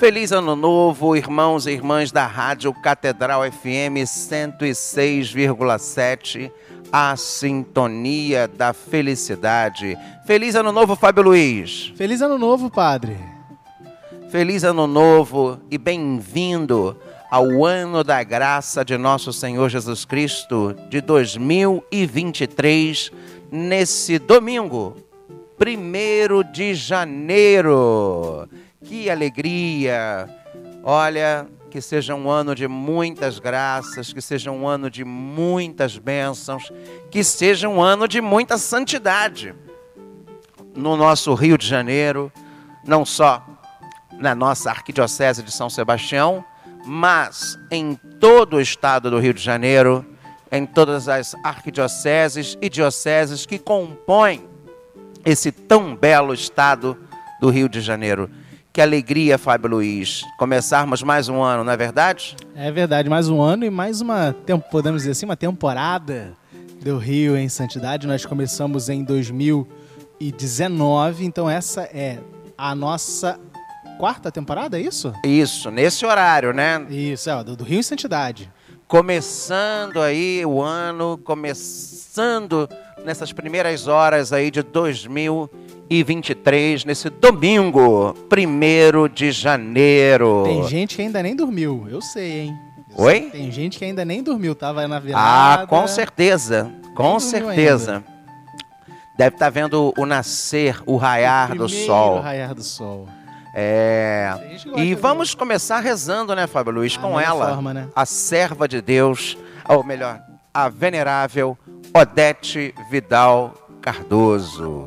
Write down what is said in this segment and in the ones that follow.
Feliz Ano Novo, irmãos e irmãs da Rádio Catedral FM 106,7, a sintonia da felicidade. Feliz Ano Novo, Fábio Luiz. Feliz Ano Novo, Padre. Feliz Ano Novo e bem-vindo ao ano da graça de nosso Senhor Jesus Cristo de 2023, nesse domingo, 1 de janeiro. Que alegria! Olha, que seja um ano de muitas graças, que seja um ano de muitas bênçãos, que seja um ano de muita santidade no nosso Rio de Janeiro, não só na nossa Arquidiocese de São Sebastião, mas em todo o estado do Rio de Janeiro, em todas as arquidioceses e dioceses que compõem esse tão belo estado do Rio de Janeiro. Que alegria, Fábio Luiz, começarmos mais um ano, não é verdade? É verdade, mais um ano e mais uma, podemos dizer assim, uma temporada do Rio em Santidade. Nós começamos em 2019, então essa é a nossa quarta temporada, é isso? Isso, nesse horário, né? Isso, é, do, do Rio em Santidade. Começando aí o ano, começando nessas primeiras horas aí de 2019 e 23, nesse domingo, 1 de janeiro. Tem gente que ainda nem dormiu, eu sei, hein? Eu Oi? Sei. Tem gente que ainda nem dormiu, tava na virada. Ah, com certeza, com certeza. Ainda. Deve estar tá vendo o nascer, o raiar o do sol. O raiar do sol. É. E vamos começar rezando, né, Fábio Luiz, com ela, forma, né? a serva de Deus, ou melhor, a venerável Odete Vidal Cardoso.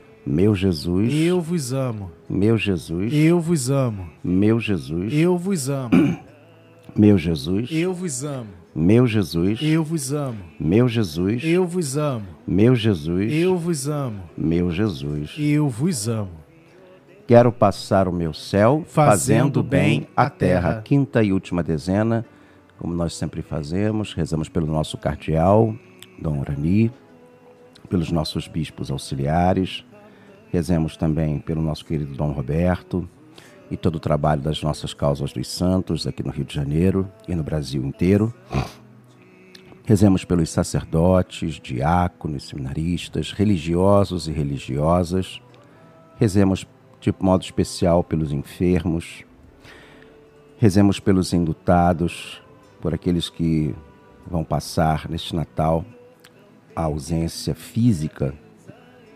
Meu Jesus, eu vos amo. Meu Jesus, eu vos amo. Meu Jesus, eu vos amo. Meu Jesus, eu vos amo. Meu Jesus, eu vos amo. Meu Jesus, eu vos amo. Meu Jesus, eu vos amo. Meu Jesus, eu vos amo. Quero passar o meu céu fazendo, bem a terra. terra. Quinta e última dezena, como nós sempre fazemos, rezamos pelo nosso cardeal, Dom Urani, pelos nossos bispos auxiliares, Rezemos também pelo nosso querido Dom Roberto e todo o trabalho das nossas causas dos santos aqui no Rio de Janeiro e no Brasil inteiro. Rezemos pelos sacerdotes, diáconos, seminaristas, religiosos e religiosas. Rezemos de modo especial pelos enfermos. Rezemos pelos indutados, por aqueles que vão passar neste Natal a ausência física,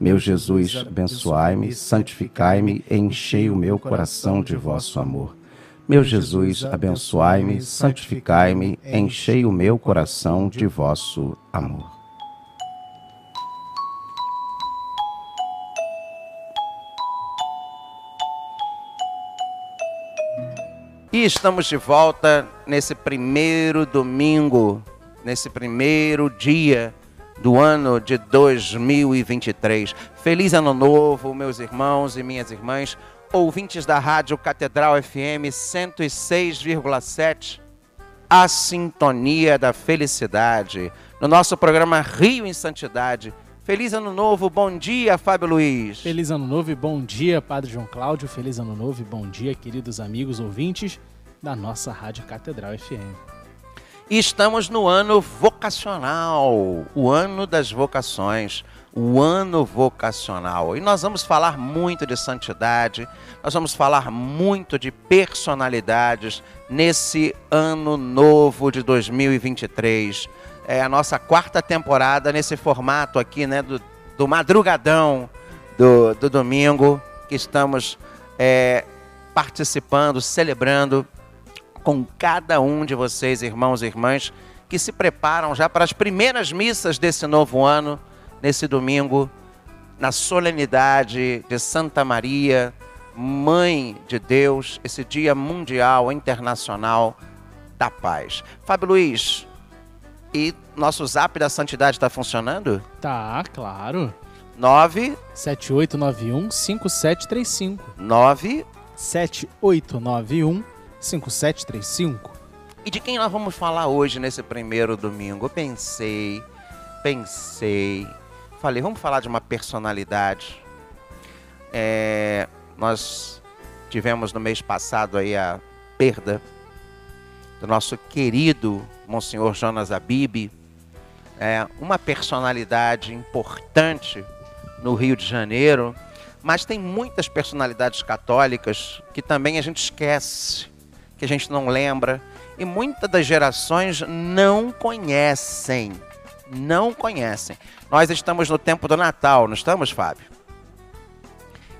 Meu Jesus, abençoai-me, santificai-me, enchei o meu coração de vosso amor. Meu Jesus, abençoai-me, santificai-me, enchei o meu coração de vosso amor. E estamos de volta nesse primeiro domingo, nesse primeiro dia do ano de 2023. Feliz Ano Novo, meus irmãos e minhas irmãs, ouvintes da Rádio Catedral FM 106,7, a sintonia da felicidade, no nosso programa Rio em Santidade. Feliz Ano Novo, bom dia, Fábio Luiz. Feliz Ano Novo e bom dia, Padre João Cláudio. Feliz Ano Novo e bom dia, queridos amigos ouvintes da nossa Rádio Catedral FM. E estamos no ano vocacional, o ano das vocações, o ano vocacional. E nós vamos falar muito de santidade, nós vamos falar muito de personalidades nesse ano novo de 2023 é a nossa quarta temporada nesse formato aqui, né, do, do madrugadão do, do domingo, que estamos é, participando, celebrando com cada um de vocês, irmãos e irmãs, que se preparam já para as primeiras missas desse novo ano, nesse domingo, na solenidade de Santa Maria, Mãe de Deus, esse Dia Mundial Internacional da Paz. Fábio Luiz, e nosso zap da santidade está funcionando? Tá, claro. 9 7891 5735. 9 7891 5735. E de quem nós vamos falar hoje nesse primeiro domingo? Eu pensei, pensei, falei, vamos falar de uma personalidade. É, nós tivemos no mês passado aí a perda do nosso querido Monsenhor Jonas Abib, é uma personalidade importante no Rio de Janeiro, mas tem muitas personalidades católicas que também a gente esquece, que a gente não lembra, e muitas das gerações não conhecem. Não conhecem. Nós estamos no tempo do Natal, não estamos, Fábio?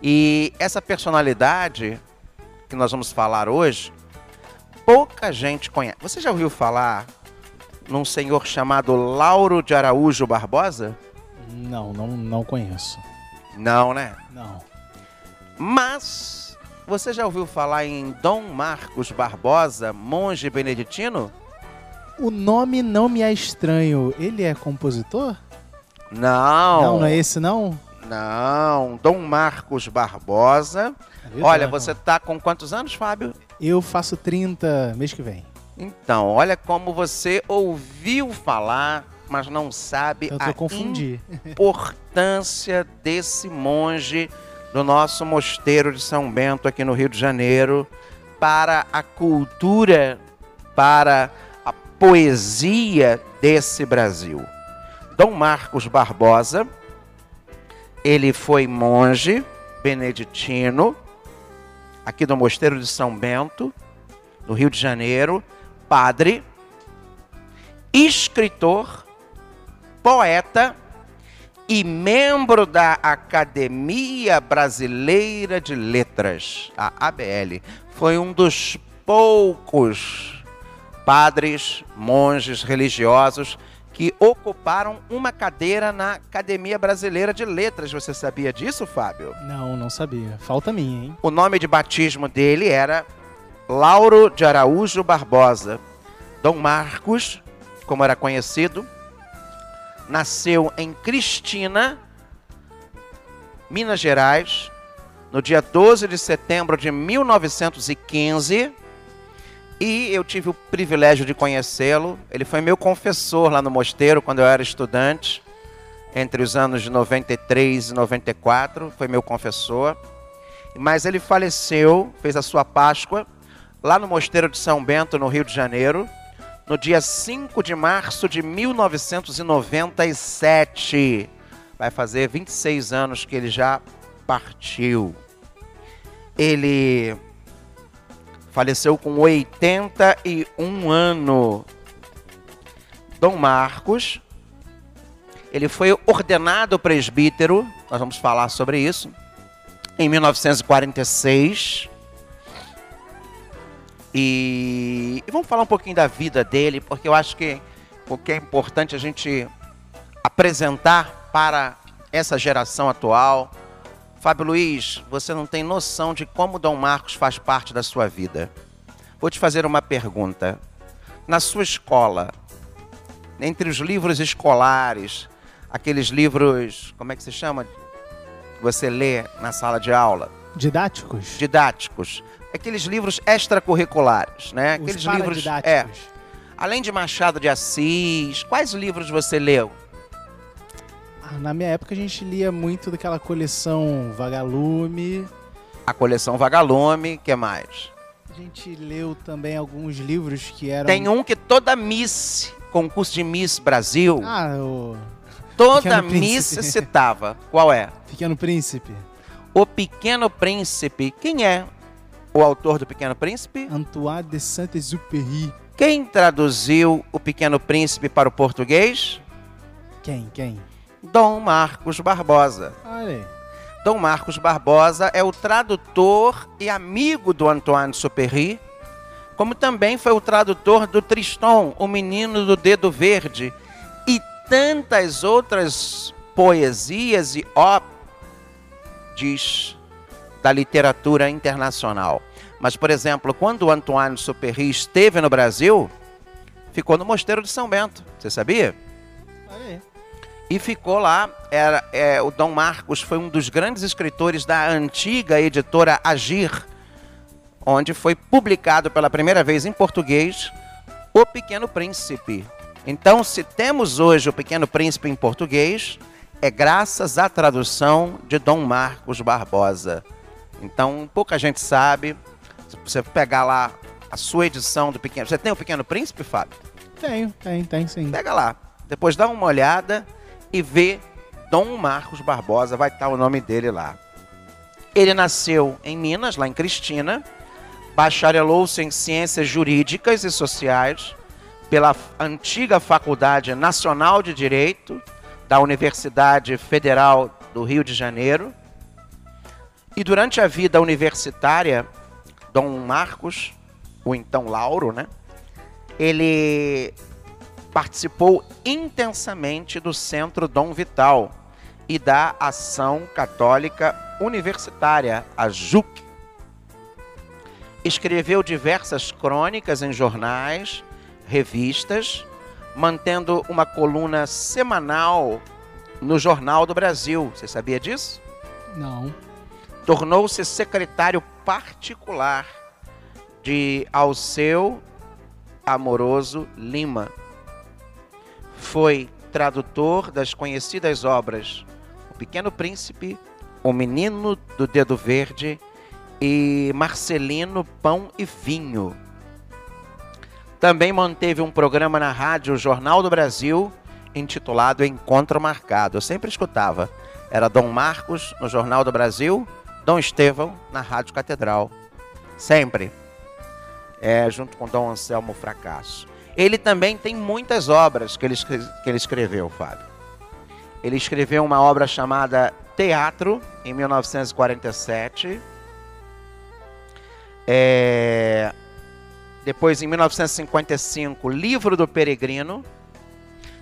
E essa personalidade que nós vamos falar hoje, pouca gente conhece. Você já ouviu falar num senhor chamado Lauro de Araújo Barbosa? Não, não, não conheço. Não, né? Não. Mas você já ouviu falar em Dom Marcos Barbosa, monge beneditino? O nome não me é estranho. Ele é compositor? Não. Não, não é esse não? Não, Dom Marcos Barbosa. É Olha, você tá com quantos anos, Fábio? Eu faço 30 mês que vem. Então, olha como você ouviu falar, mas não sabe a importância desse monge do nosso mosteiro de São Bento aqui no Rio de Janeiro para a cultura, para a poesia desse Brasil. Dom Marcos Barbosa, ele foi monge beneditino aqui do mosteiro de São Bento, no Rio de Janeiro, padre, escritor, poeta e membro da Academia Brasileira de Letras, a ABL. Foi um dos poucos padres, monges religiosos que ocuparam uma cadeira na Academia Brasileira de Letras. Você sabia disso, Fábio? Não, não sabia. Falta minha, hein? O nome de batismo dele era Lauro de Araújo Barbosa. Dom Marcos, como era conhecido, nasceu em Cristina, Minas Gerais, no dia 12 de setembro de 1915. E eu tive o privilégio de conhecê-lo. Ele foi meu confessor lá no mosteiro quando eu era estudante, entre os anos de 93 e 94. Foi meu confessor. Mas ele faleceu, fez a sua Páscoa, lá no Mosteiro de São Bento, no Rio de Janeiro, no dia 5 de março de 1997. Vai fazer 26 anos que ele já partiu. Ele faleceu com 81 anos. Dom Marcos, ele foi ordenado presbítero, nós vamos falar sobre isso, em 1946. E, e, vamos falar um pouquinho da vida dele, porque eu acho que o que é importante a gente apresentar para essa geração atual. Fábio Luiz, você não tem noção de como Dom Marcos faz parte da sua vida. Vou te fazer uma pergunta. Na sua escola, entre os livros escolares, aqueles livros, como é que se chama? Você lê na sala de aula? Didáticos? Didáticos aqueles livros extracurriculares, né? Os aqueles livros. É. Além de Machado de Assis, quais livros você leu? Ah, na minha época a gente lia muito daquela coleção Vagalume. A coleção Vagalume, que mais? A gente leu também alguns livros que eram. Tem um que toda Miss, concurso de Miss Brasil. Ah, o. Toda Miss citava. Qual é? Pequeno Príncipe. O Pequeno Príncipe. Quem é o autor do Pequeno Príncipe? Antoine de Saint-Exupéry. Quem traduziu o Pequeno Príncipe para o português? Quem? Quem? Dom Marcos Barbosa. Olha. Dom Marcos Barbosa é o tradutor e amigo do Antoine Supéry, como também foi o tradutor do Triston, o menino do dedo verde, e tantas outras poesias e óperas da literatura internacional. Mas, por exemplo, quando o Antoine Supéry esteve no Brasil, ficou no Mosteiro de São Bento. Você sabia? Aí. E ficou lá. Era, é, o Dom Marcos foi um dos grandes escritores da antiga editora Agir, onde foi publicado pela primeira vez em português O Pequeno Príncipe. Então, se temos hoje O Pequeno Príncipe em português, é graças à tradução de Dom Marcos Barbosa. Então, pouca gente sabe. Se você pegar lá a sua edição do Pequeno. Você tem o Pequeno Príncipe, Fábio? Tenho, tem, tem sim. Pega lá. Depois dá uma olhada e vê Dom Marcos Barbosa, vai estar o nome dele lá. Ele nasceu em Minas, lá em Cristina, bacharelou-se em Ciências Jurídicas e Sociais pela antiga Faculdade Nacional de Direito da Universidade Federal do Rio de Janeiro e durante a vida universitária, Dom Marcos, o então Lauro, né? Ele participou intensamente do Centro Dom Vital e da Ação Católica Universitária, a JUC. Escreveu diversas crônicas em jornais, revistas, mantendo uma coluna semanal no Jornal do Brasil. Você sabia disso? Não tornou-se secretário particular de Alceu Amoroso Lima. Foi tradutor das conhecidas obras O Pequeno Príncipe, O Menino do Dedo Verde e Marcelino Pão e Vinho. Também manteve um programa na rádio Jornal do Brasil intitulado Encontro Marcado. Eu sempre escutava. Era Dom Marcos no Jornal do Brasil Dom Estevão na Rádio Catedral. Sempre. É, junto com Dom Anselmo Fracasso. Ele também tem muitas obras que ele, que ele escreveu, Fábio. Ele escreveu uma obra chamada Teatro, em 1947. É... Depois, em 1955, Livro do Peregrino.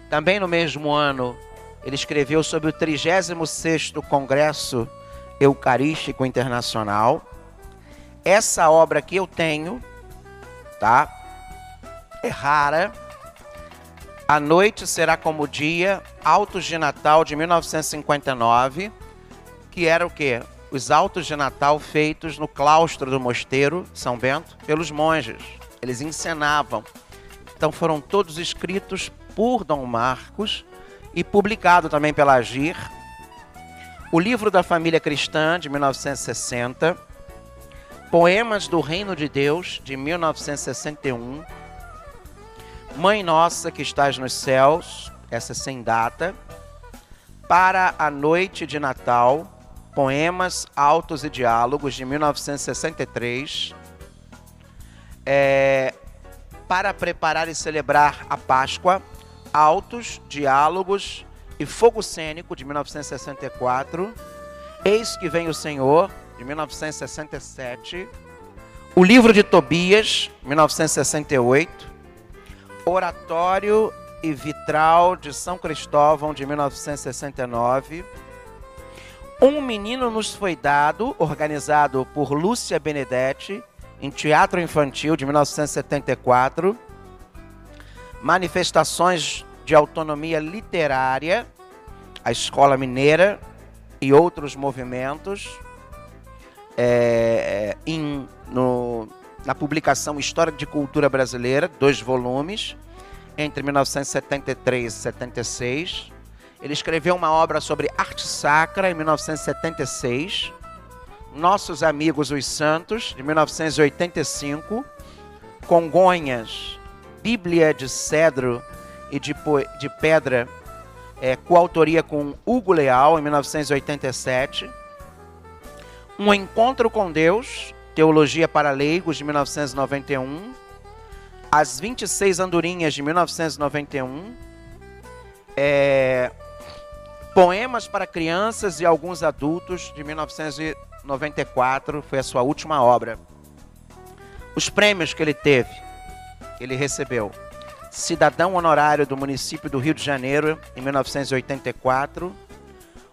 Também no mesmo ano, ele escreveu sobre o 36º Congresso Eucarístico Internacional. Essa obra que eu tenho, tá? é rara. A noite será como o dia, Autos de Natal de 1959, que era o quê? Os autos de Natal feitos no claustro do mosteiro São Bento pelos monges. Eles encenavam. Então foram todos escritos por Dom Marcos e publicado também pela Agir. O livro da família cristã de 1960, Poemas do Reino de Deus de 1961 Mãe Nossa que estás nos céus, essa sem data, para a noite de Natal, poemas, autos e diálogos de 1963, é, para preparar e celebrar a Páscoa, autos, diálogos e fogo cênico de 1964, Eis que vem o Senhor de 1967, o livro de Tobias, 1968, Oratório e Vitral de São Cristóvão, de 1969. Um Menino Nos Foi Dado, organizado por Lúcia Benedetti, em Teatro Infantil, de 1974. Manifestações de Autonomia Literária, a Escola Mineira e outros movimentos. É, em, no, na publicação História de Cultura Brasileira, dois volumes, entre 1973 e 76. Ele escreveu uma obra sobre arte sacra em 1976. Nossos Amigos os Santos, de 1985. Congonhas, Bíblia de Cedro e de, de Pedra, é, coautoria com Hugo Leal, em 1987. Um Encontro com Deus, Teologia para Leigos, de 1991. As 26 Andorinhas, de 1991. É, Poemas para Crianças e Alguns Adultos, de 1994. Foi a sua última obra. Os prêmios que ele teve, ele recebeu. Cidadão Honorário do município do Rio de Janeiro, em 1984.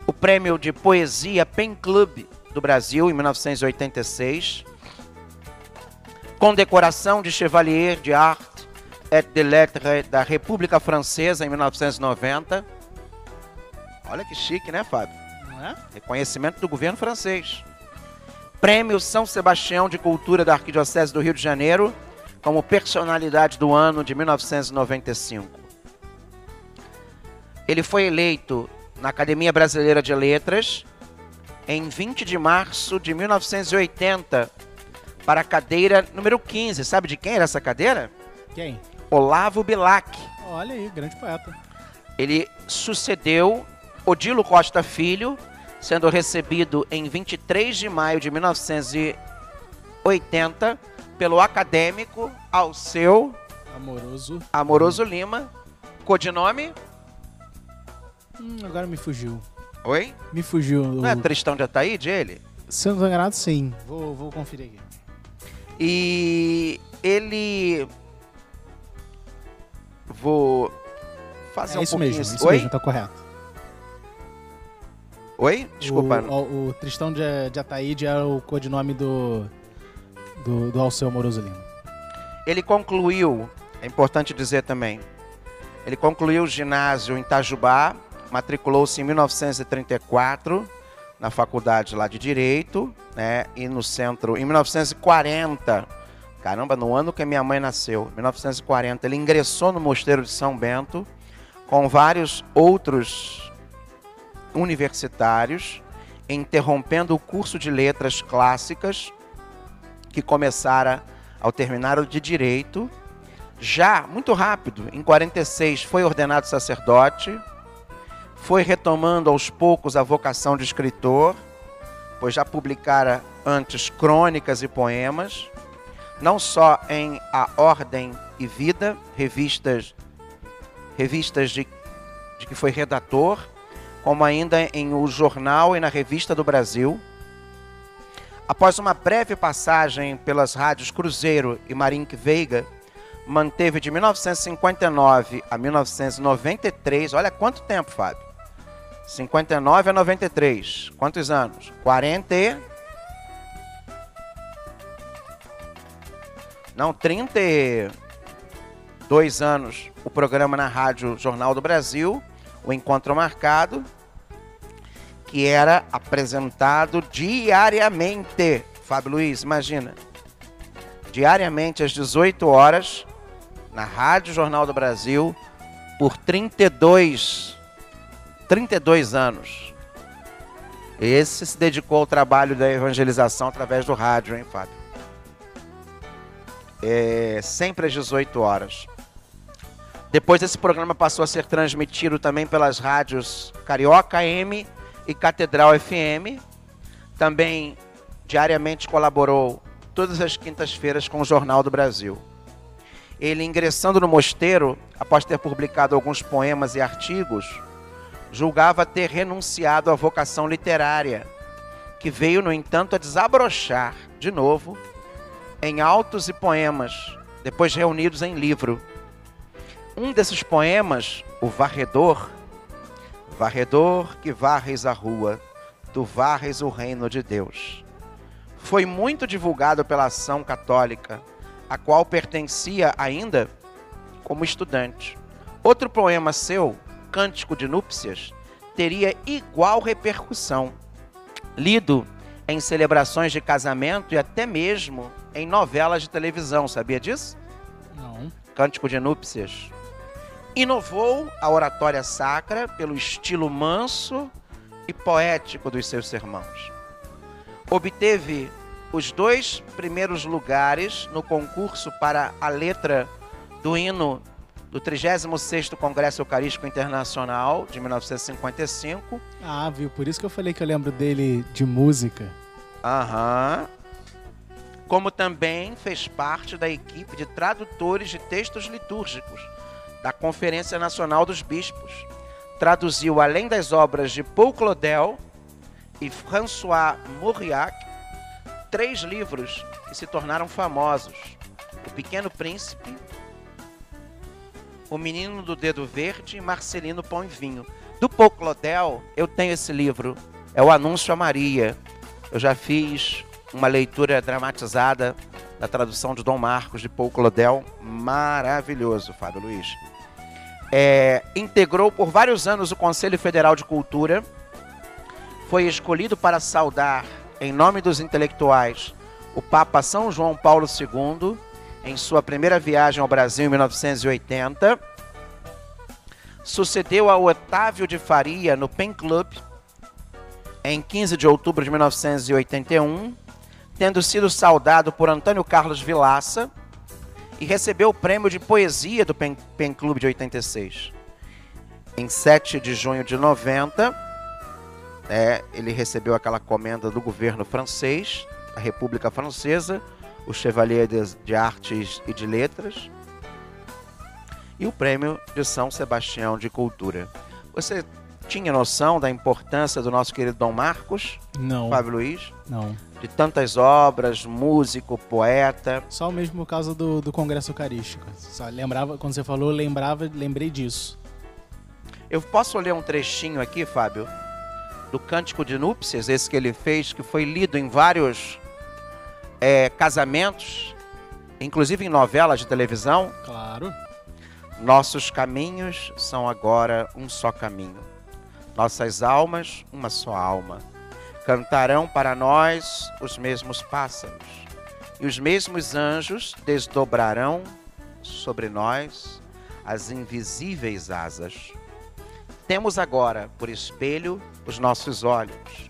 O prêmio de Poesia Pen Club do Brasil, em 1986 condecoração de Chevalier de Art et de Lettres da República Francesa em 1990. Olha que chique, né, Fábio? É? Reconhecimento do governo francês. Prêmio São Sebastião de Cultura da Arquidiocese do Rio de Janeiro como personalidade do ano de 1995. Ele foi eleito na Academia Brasileira de Letras em 20 de março de 1980 para a cadeira número 15. Sabe de quem era essa cadeira? Quem? Olavo Bilac. Olha aí, grande poeta. Ele sucedeu Odilo Costa Filho, sendo recebido em 23 de maio de 1980 pelo acadêmico Alceu Amoroso. Amoroso Lima. Codinome? Hum, agora me fugiu. Oi? Me fugiu. Não é Tristão de Ataíde ele? Se eu não estou enganado, sim. Vou, vou conferir aqui. E ele. Vou fazer é um isso pouquinho. mesmo, isso Oi? mesmo, tá correto. Oi? Desculpa. O, o, o Tristão de, de Ataíde é o codinome do, do, do Alceu Moroso Lima. Ele concluiu, é importante dizer também, ele concluiu o ginásio em Itajubá, matriculou-se em 1934 na faculdade lá de Direito, né? E no centro, em 1940, caramba, no ano que minha mãe nasceu, 1940, ele ingressou no Mosteiro de São Bento com vários outros universitários, interrompendo o curso de letras clássicas que começara ao terminar o de Direito. Já, muito rápido, em 46, foi ordenado sacerdote, foi retomando aos poucos a vocação de escritor, pois já publicara antes crônicas e poemas, não só em A Ordem e Vida, revistas, revistas de, de que foi redator, como ainda em O Jornal e na Revista do Brasil. Após uma breve passagem pelas rádios Cruzeiro e Marinque Veiga, manteve de 1959 a 1993, olha quanto tempo, Fábio. 59 a 93. Quantos anos? 40 e... Não, 30 e... dois anos o programa na Rádio Jornal do Brasil, o Encontro Marcado, que era apresentado diariamente. Fábio Luiz, imagina. Diariamente às 18 horas, na Rádio Jornal do Brasil, por 32, 32 anos. Esse se dedicou ao trabalho da evangelização através do rádio, hein, Fábio? É, sempre às 18 horas. Depois esse programa passou a ser transmitido também pelas rádios Carioca M e Catedral FM. Também diariamente colaborou todas as quintas-feiras com o Jornal do Brasil. Ele ingressando no mosteiro, após ter publicado alguns poemas e artigos, julgava ter renunciado à vocação literária, que veio, no entanto, a desabrochar de novo em autos e poemas, depois reunidos em livro. Um desses poemas, O Varredor, Varredor que varres a rua, tu varres o reino de Deus. Foi muito divulgado pela ação católica, a qual pertencia ainda como estudante. Outro poema seu, Cântico de Núpcias, teria igual repercussão. Lido em celebrações de casamento e até mesmo em novelas de televisão, sabia disso? Não. Cântico de Núpcias. Inovou a oratória sacra pelo estilo manso e poético dos seus sermãos. Obteve os dois primeiros lugares no concurso para a letra do hino do 36º Congresso Eucarístico Internacional de 1955. Ah, viu? Por isso que eu falei que eu lembro dele de música. Aham. Como também fez parte da equipe de tradutores de textos litúrgicos da Conferência Nacional dos Bispos. Traduziu, além das obras de Paul Claudel e François Mauriac, três livros que se tornaram famosos: O Pequeno Príncipe, O Menino do Dedo Verde e Marcelino Pão e Vinho. Do Paul Claudel, eu tenho esse livro, é o Anúncio a Maria. Eu já fiz uma leitura dramatizada da tradução de Dom Marcos de Paul Claudel, maravilhoso, Fábio Luiz. É, integrou por vários anos o Conselho Federal de Cultura, foi escolhido para saudar, em nome dos intelectuais, o Papa São João Paulo II, em sua primeira viagem ao Brasil em 1980. Sucedeu a Otávio de Faria no Pen Club, em 15 de outubro de 1981, tendo sido saudado por Antônio Carlos Vilaça e recebeu o prêmio de poesia do Pen, Pen Club de 86. Em 7 de junho de 90, é, ele recebeu aquela comenda do governo francês, a República Francesa, o Chevalier de, de Artes e de Letras, e o prêmio de São Sebastião de Cultura. Você tinha noção da importância do nosso querido Dom Marcos? Não. Fábio Luiz? Não. De tantas obras, músico, poeta. Só mesmo por causa do, do Congresso Eucarístico. Só lembrava, quando você falou, lembrava, lembrei disso. Eu posso ler um trechinho aqui, Fábio? Do Cântico de Núpcias, esse que ele fez, que foi lido em vários é, casamentos, inclusive em novelas de televisão. Claro. Nossos caminhos são agora um só caminho. Nossas almas, uma só alma. Cantarão para nós os mesmos pássaros, e os mesmos anjos desdobrarão sobre nós as invisíveis asas. Temos agora por espelho os nossos olhos.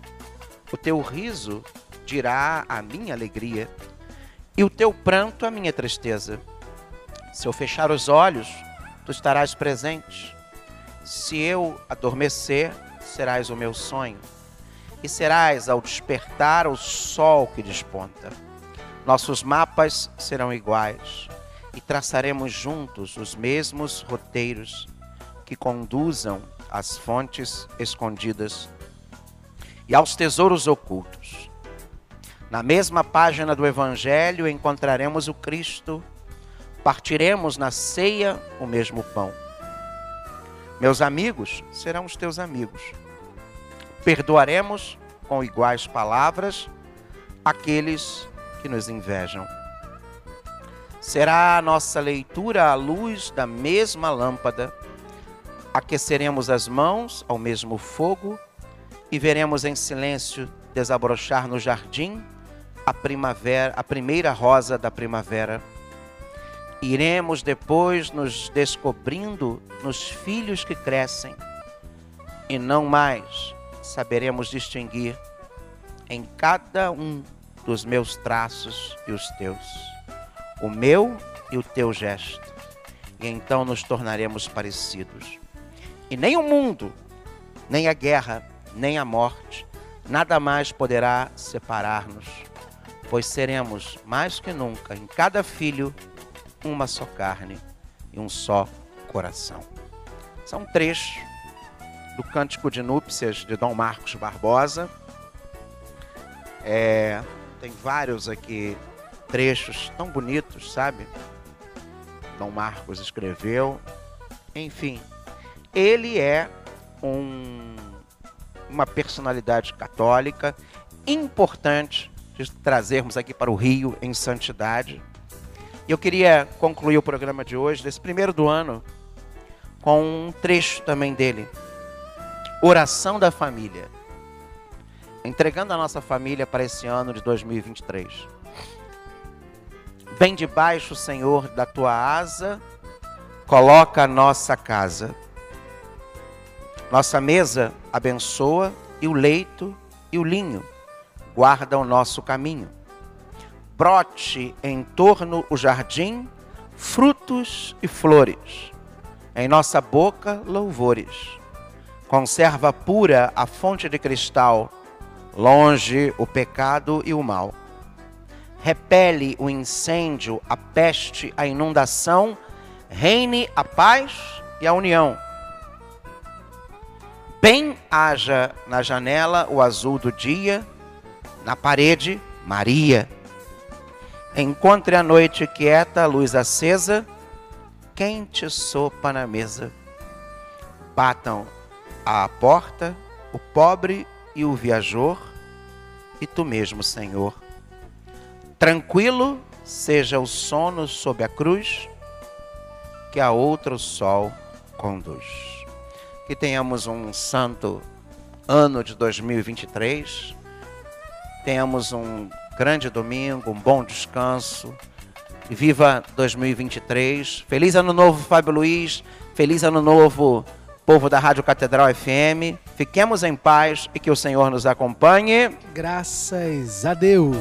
O teu riso dirá a minha alegria, e o teu pranto a minha tristeza. Se eu fechar os olhos, tu estarás presente. Se eu adormecer, serás o meu sonho, e serás ao despertar o sol que desponta. Nossos mapas serão iguais, e traçaremos juntos os mesmos roteiros que conduzam às fontes escondidas e aos tesouros ocultos. Na mesma página do Evangelho encontraremos o Cristo, partiremos na ceia o mesmo pão. Meus amigos serão os teus amigos. Perdoaremos com iguais palavras aqueles que nos invejam. Será a nossa leitura à luz da mesma lâmpada. Aqueceremos as mãos ao mesmo fogo e veremos em silêncio desabrochar no jardim a primavera, a primeira rosa da primavera. Iremos depois nos descobrindo nos filhos que crescem. E não mais saberemos distinguir em cada um dos meus traços e os teus, o meu e o teu gesto, e então nos tornaremos parecidos. E nem o mundo, nem a guerra, nem a morte, nada mais poderá separar-nos, pois seremos mais que nunca em cada filho uma só carne e um só coração. São trechos do Cântico de Núpcias de Dom Marcos Barbosa. É, tem vários aqui trechos tão bonitos, sabe? Dom Marcos escreveu. Enfim, ele é um, uma personalidade católica importante de trazermos aqui para o Rio em santidade. Eu queria concluir o programa de hoje, desse primeiro do ano, com um trecho também dele. Oração da família. Entregando a nossa família para esse ano de 2023. Bem debaixo, Senhor, da tua asa, coloca a nossa casa. Nossa mesa abençoa e o leito e o linho guarda o nosso caminho. Brote em torno o jardim frutos e flores. Em nossa boca louvores Conserva pura a fonte de cristal, longe o pecado e o mal. Repele o incêndio, a peste, a inundação, reine a paz e a união. Bem haja na janela o azul do dia, na parede, Maria. Encontre a noite quieta, a luz acesa, quente sopa na mesa. Batam à porta o pobre e o viajor, e tu mesmo, Senhor. Tranquilo seja o sono sob a cruz, que a outro sol conduz. Que tenhamos um santo ano de 2023, tenhamos um grande domingo, um bom descanso. E viva 2023. Feliz ano novo, Fábio Luiz. Feliz ano novo, povo da Rádio Catedral FM. Fiquemos em paz e que o Senhor nos acompanhe. Graças a Deus.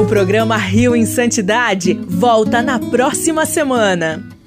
O programa Rio em Santidade volta na próxima semana.